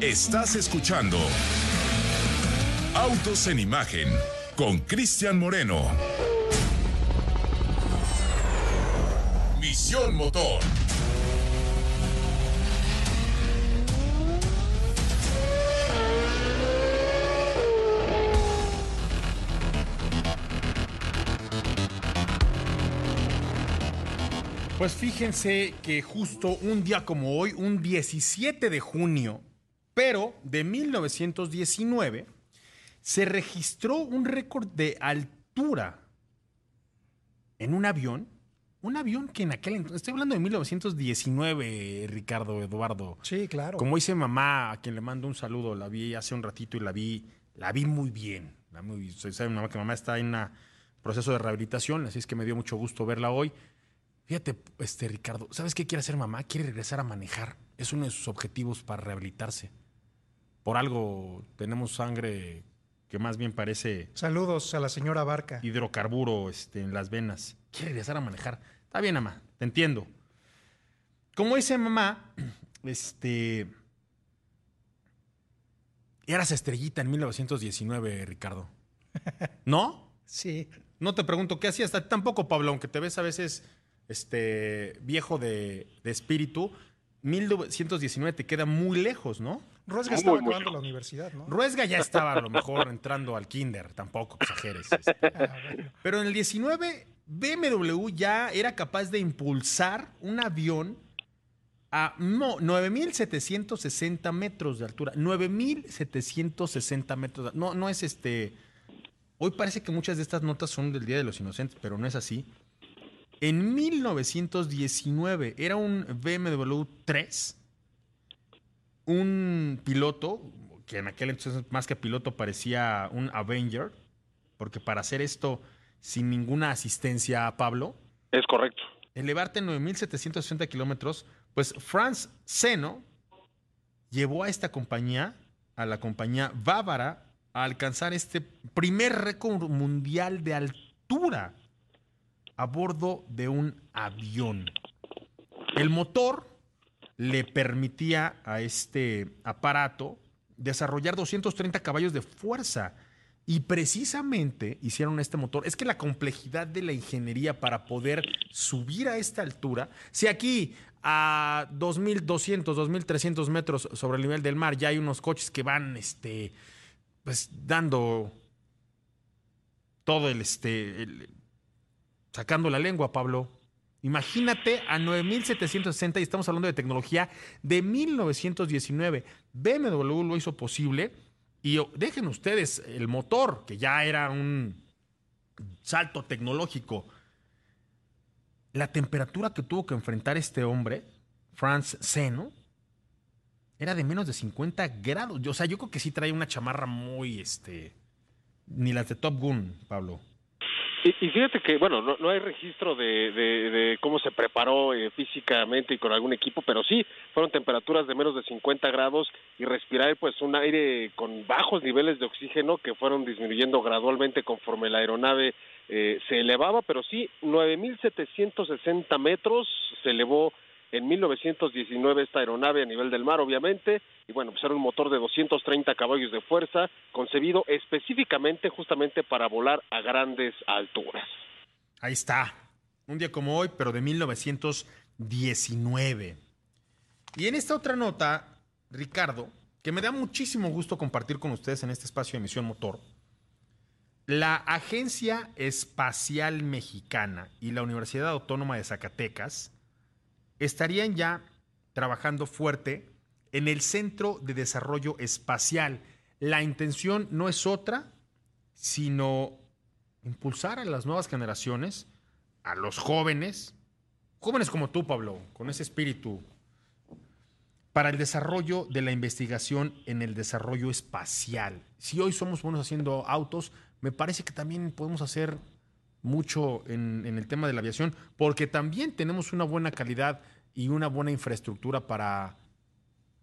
Estás escuchando Autos en Imagen con Cristian Moreno. Misión Motor. Pues fíjense que justo un día como hoy, un 17 de junio, pero de 1919, se registró un récord de altura en un avión. Un avión que en aquel entonces, estoy hablando de 1919, Ricardo Eduardo. Sí, claro. Como dice mamá, a quien le mando un saludo, la vi hace un ratito y la vi, la vi muy bien. La muy, sabe mamá que mamá está en un proceso de rehabilitación, así es que me dio mucho gusto verla hoy. Fíjate, este Ricardo, ¿sabes qué quiere hacer mamá? Quiere regresar a manejar. Es uno de sus objetivos para rehabilitarse. Por algo tenemos sangre que más bien parece Saludos a la señora Barca. hidrocarburo este, en las venas. Quiere regresar a manejar. Está bien, mamá, te entiendo. Como dice mamá, este. Eras estrellita en 1919, Ricardo. ¿No? Sí. No te pregunto qué hacías. Tampoco, Pablo, aunque te ves a veces este, viejo de, de espíritu. 1919 te queda muy lejos, ¿no? Ruesga Muy, estaba muy acabando la universidad, ¿no? Ruesga ya estaba a lo mejor entrando al kinder, tampoco exageres. este. Ah, bueno. Pero en el 19, BMW ya era capaz de impulsar un avión a no, 9.760 metros de altura. 9.760 metros. de- No, no es este... Hoy parece que muchas de estas notas son del Día de los Inocentes, pero no es así. En 1919 era un BMW 3, un piloto, que en aquel entonces más que piloto parecía un Avenger, porque para hacer esto sin ninguna asistencia a Pablo, Es correcto. elevarte 9.760 kilómetros, pues Franz Seno llevó a esta compañía, a la compañía bávara, a alcanzar este primer récord mundial de altura a bordo de un avión. El motor le permitía a este aparato desarrollar 230 caballos de fuerza. Y precisamente hicieron este motor. Es que la complejidad de la ingeniería para poder subir a esta altura, si aquí a 2.200, 2.300 metros sobre el nivel del mar ya hay unos coches que van este, pues, dando todo el, este, el- sacando la lengua, Pablo. Imagínate a 9.760 y estamos hablando de tecnología de 1919. BMW lo hizo posible y dejen ustedes el motor, que ya era un salto tecnológico. La temperatura que tuvo que enfrentar este hombre, Franz Seno, era de menos de 50 grados. O sea, yo creo que sí trae una chamarra muy, este, ni las de Top Gun, Pablo. Y, fíjate que, bueno, no, no hay registro de, de- de cómo se preparó eh, físicamente y con algún equipo, pero sí, fueron temperaturas de menos de 50 grados y respirar pues un aire con bajos niveles de oxígeno que fueron disminuyendo gradualmente conforme la aeronave eh, se elevaba, pero sí, 9.760 metros se elevó en 1919 esta aeronave a nivel del mar, obviamente, y bueno, pues era un motor de 230 caballos de fuerza, concebido específicamente justamente para volar a grandes alturas. Ahí está. Un día como hoy, pero de 1919. Y en esta otra nota, Ricardo, que me da muchísimo gusto compartir con ustedes en este espacio de Misión Motor, la Agencia Espacial Mexicana y la Universidad Autónoma de Zacatecas estarían ya trabajando fuerte en el Centro de Desarrollo Espacial. La intención no es otra, sino impulsar a las nuevas generaciones, a los jóvenes, jóvenes como tú, Pablo, con ese espíritu, para el desarrollo de la investigación en el desarrollo espacial. Si hoy somos buenos haciendo autos, me parece que también podemos hacer mucho en, el tema de la aviación, porque también tenemos una buena calidad y una buena infraestructura para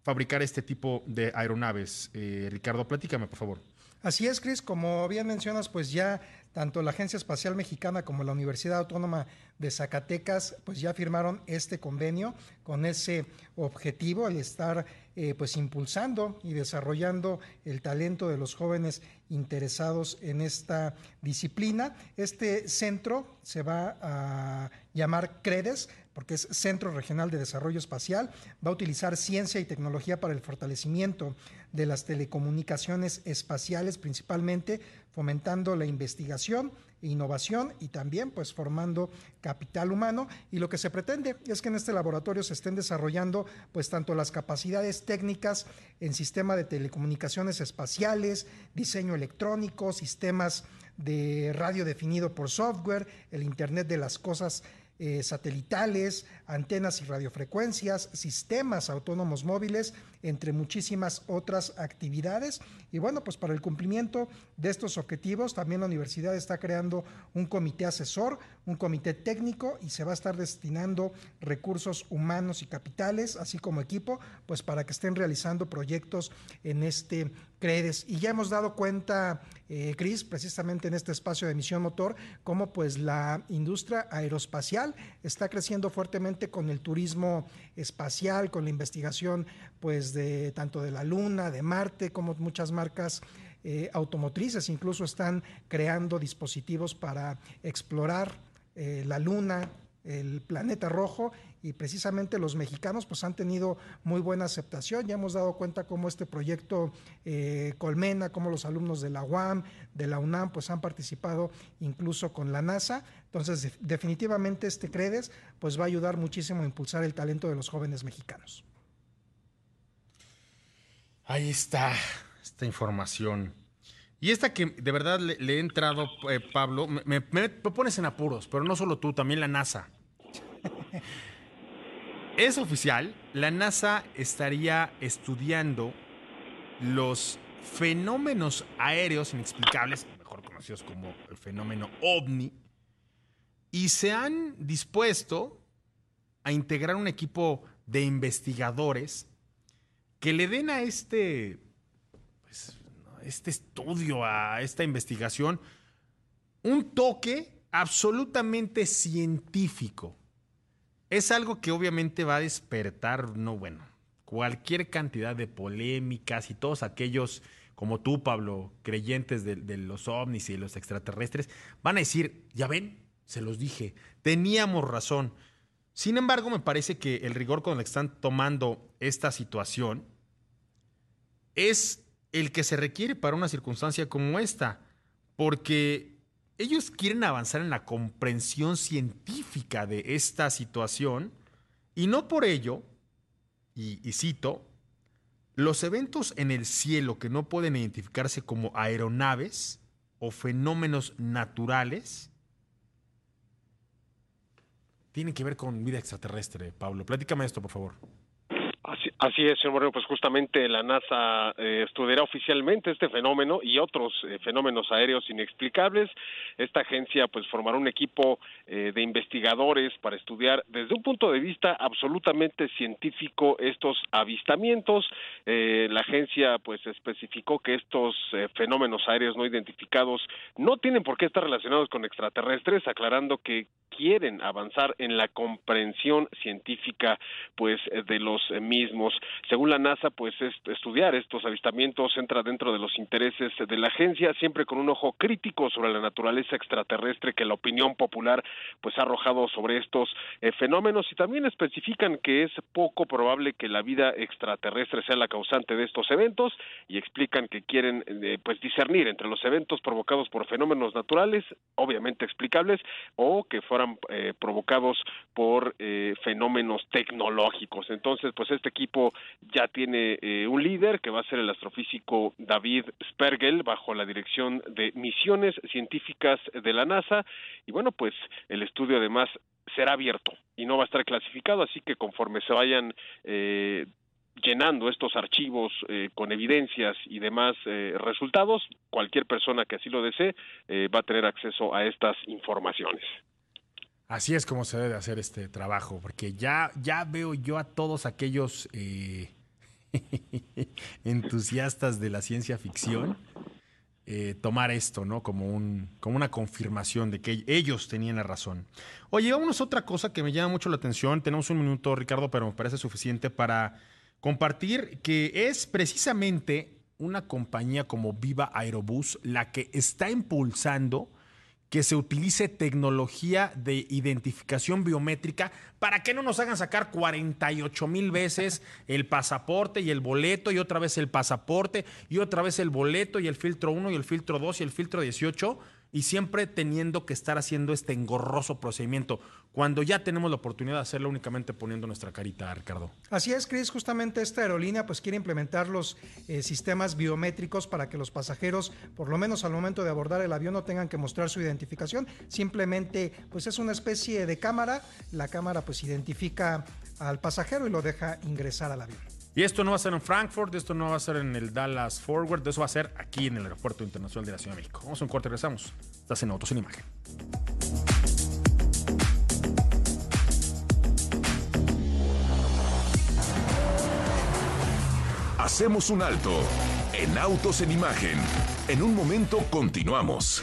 fabricar este tipo de aeronaves. Eh, Ricardo, platícame, por favor. Así es, Cris, como bien mencionas, pues ya tanto la Agencia Espacial Mexicana como la Universidad Autónoma de Zacatecas, pues ya firmaron este convenio con ese objetivo, el estar eh, pues impulsando y desarrollando el talento de los jóvenes interesados en esta disciplina. Este centro se va a llamar CREDES, porque es Centro Regional de Desarrollo Espacial, va a utilizar ciencia y tecnología para el fortalecimiento de las telecomunicaciones espaciales, principalmente fomentando la investigación e innovación y también pues formando capital humano. Y lo que se pretende es que en este laboratorio se estén desarrollando pues tanto las capacidades técnicas en sistema de telecomunicaciones espaciales, diseño electrónico, sistemas de radio definido por software, el Internet de las cosas eh, satelitales, antenas y radiofrecuencias, sistemas autónomos móviles, entre muchísimas otras actividades. Y bueno, pues para el cumplimiento de estos objetivos, también la universidad está creando un comité asesor, un comité técnico y se va a estar destinando recursos humanos y capitales, así como equipo, pues para que estén realizando proyectos en este CREDES. Y ya hemos dado cuenta, eh, Cris, precisamente en este espacio de emisión motor, cómo pues la industria aeroespacial está creciendo fuertemente con el turismo espacial, con la investigación pues de tanto de la Luna, de Marte, como muchas marcas eh, automotrices incluso están creando dispositivos para explorar eh, la Luna, el planeta rojo y precisamente los mexicanos pues han tenido muy buena aceptación. Ya hemos dado cuenta cómo este proyecto eh, Colmena, cómo los alumnos de la UAM, de la UNAM pues han participado incluso con la NASA. Entonces definitivamente este CREDES pues va a ayudar muchísimo a impulsar el talento de los jóvenes mexicanos. Ahí está esta información. Y esta que de verdad le, he entrado, eh, Pablo, me, me, pones en apuros, pero no solo tú, también la NASA. es oficial, la NASA estaría estudiando los fenómenos aéreos inexplicables, mejor conocidos como el fenómeno ovni, y se han dispuesto a integrar un equipo de investigadores que le den a este, este estudio, a esta investigación, un toque absolutamente científico. Es algo que obviamente va a despertar, no bueno, cualquier cantidad de polémicas y todos aquellos como tú, Pablo, creyentes de, los ovnis y de los extraterrestres, van a decir, ya ven, se los dije, teníamos razón. Sin embargo, me parece que el rigor con el que están tomando esta situación es el que se requiere para una circunstancia como esta, porque ellos quieren avanzar en la comprensión científica de esta situación y no por ello, y, cito, los eventos en el cielo que no pueden identificarse como aeronaves o fenómenos naturales tienen que ver con vida extraterrestre, Pablo. Platícame esto, por favor. Así, es, señor Moreno, pues justamente la NASA eh, estudiará oficialmente este fenómeno y otros eh, fenómenos aéreos inexplicables. Esta agencia pues formará un equipo eh, de investigadores para estudiar desde un punto de vista absolutamente científico estos avistamientos. la agencia pues especificó que estos fenómenos aéreos no identificados no tienen por qué estar relacionados con extraterrestres, aclarando que quieren avanzar en la comprensión científica pues de los Según la NASA, pues estudiar estos avistamientos entra dentro de los intereses de la agencia, siempre con un ojo crítico sobre la naturaleza extraterrestre que la opinión popular pues ha arrojado sobre estos eh, fenómenos y también especifican que es poco probable que la vida extraterrestre sea la causante de estos eventos y explican que quieren eh, pues discernir entre los eventos provocados por fenómenos naturales, obviamente explicables, o que fueran eh, provocados por fenómenos tecnológicos. Entonces, pues este equipo ya tiene eh, un líder que va a ser el astrofísico David Spergel bajo la dirección de misiones científicas de la NASA y bueno pues el estudio además será abierto y no va a estar clasificado así que conforme se vayan eh, llenando estos archivos eh, con evidencias y demás resultados, cualquier persona que así lo desee va a tener acceso a estas informaciones. Así es como se debe hacer este trabajo, porque ya, ya veo yo a todos aquellos eh, entusiastas de la ciencia ficción eh, tomar esto, ¿no? Como, un, como una confirmación de que ellos tenían la razón. Oye, vámonos a otra cosa que me llama mucho la atención. Tenemos un minuto, Ricardo, pero me parece suficiente para compartir que es precisamente una compañía como Viva Aerobús la que está impulsando que se utilice tecnología de identificación biométrica para que no nos hagan sacar 48 mil veces el pasaporte y el boleto y otra vez el pasaporte y otra vez el boleto y el filtro 1 y el filtro 2 y el filtro 18 y siempre teniendo que estar haciendo este engorroso procedimiento, cuando ya tenemos la oportunidad de hacerlo únicamente poniendo nuestra carita, Ricardo. Así es, Chris, justamente esta aerolínea pues quiere implementar los eh, sistemas biométricos para que los pasajeros, por lo menos al momento de abordar el avión, no tengan que mostrar su identificación, simplemente pues es una especie de cámara, la cámara pues identifica al pasajero y lo deja ingresar al avión. Y esto no va a ser en Frankfurt, esto no va a ser en el Dallas Forward, eso va a ser aquí en el Aeropuerto Internacional de la Ciudad de México. Vamos a un corte regresamos. Estás en Autos en Imagen. Hacemos un alto en Autos en Imagen. En un momento continuamos.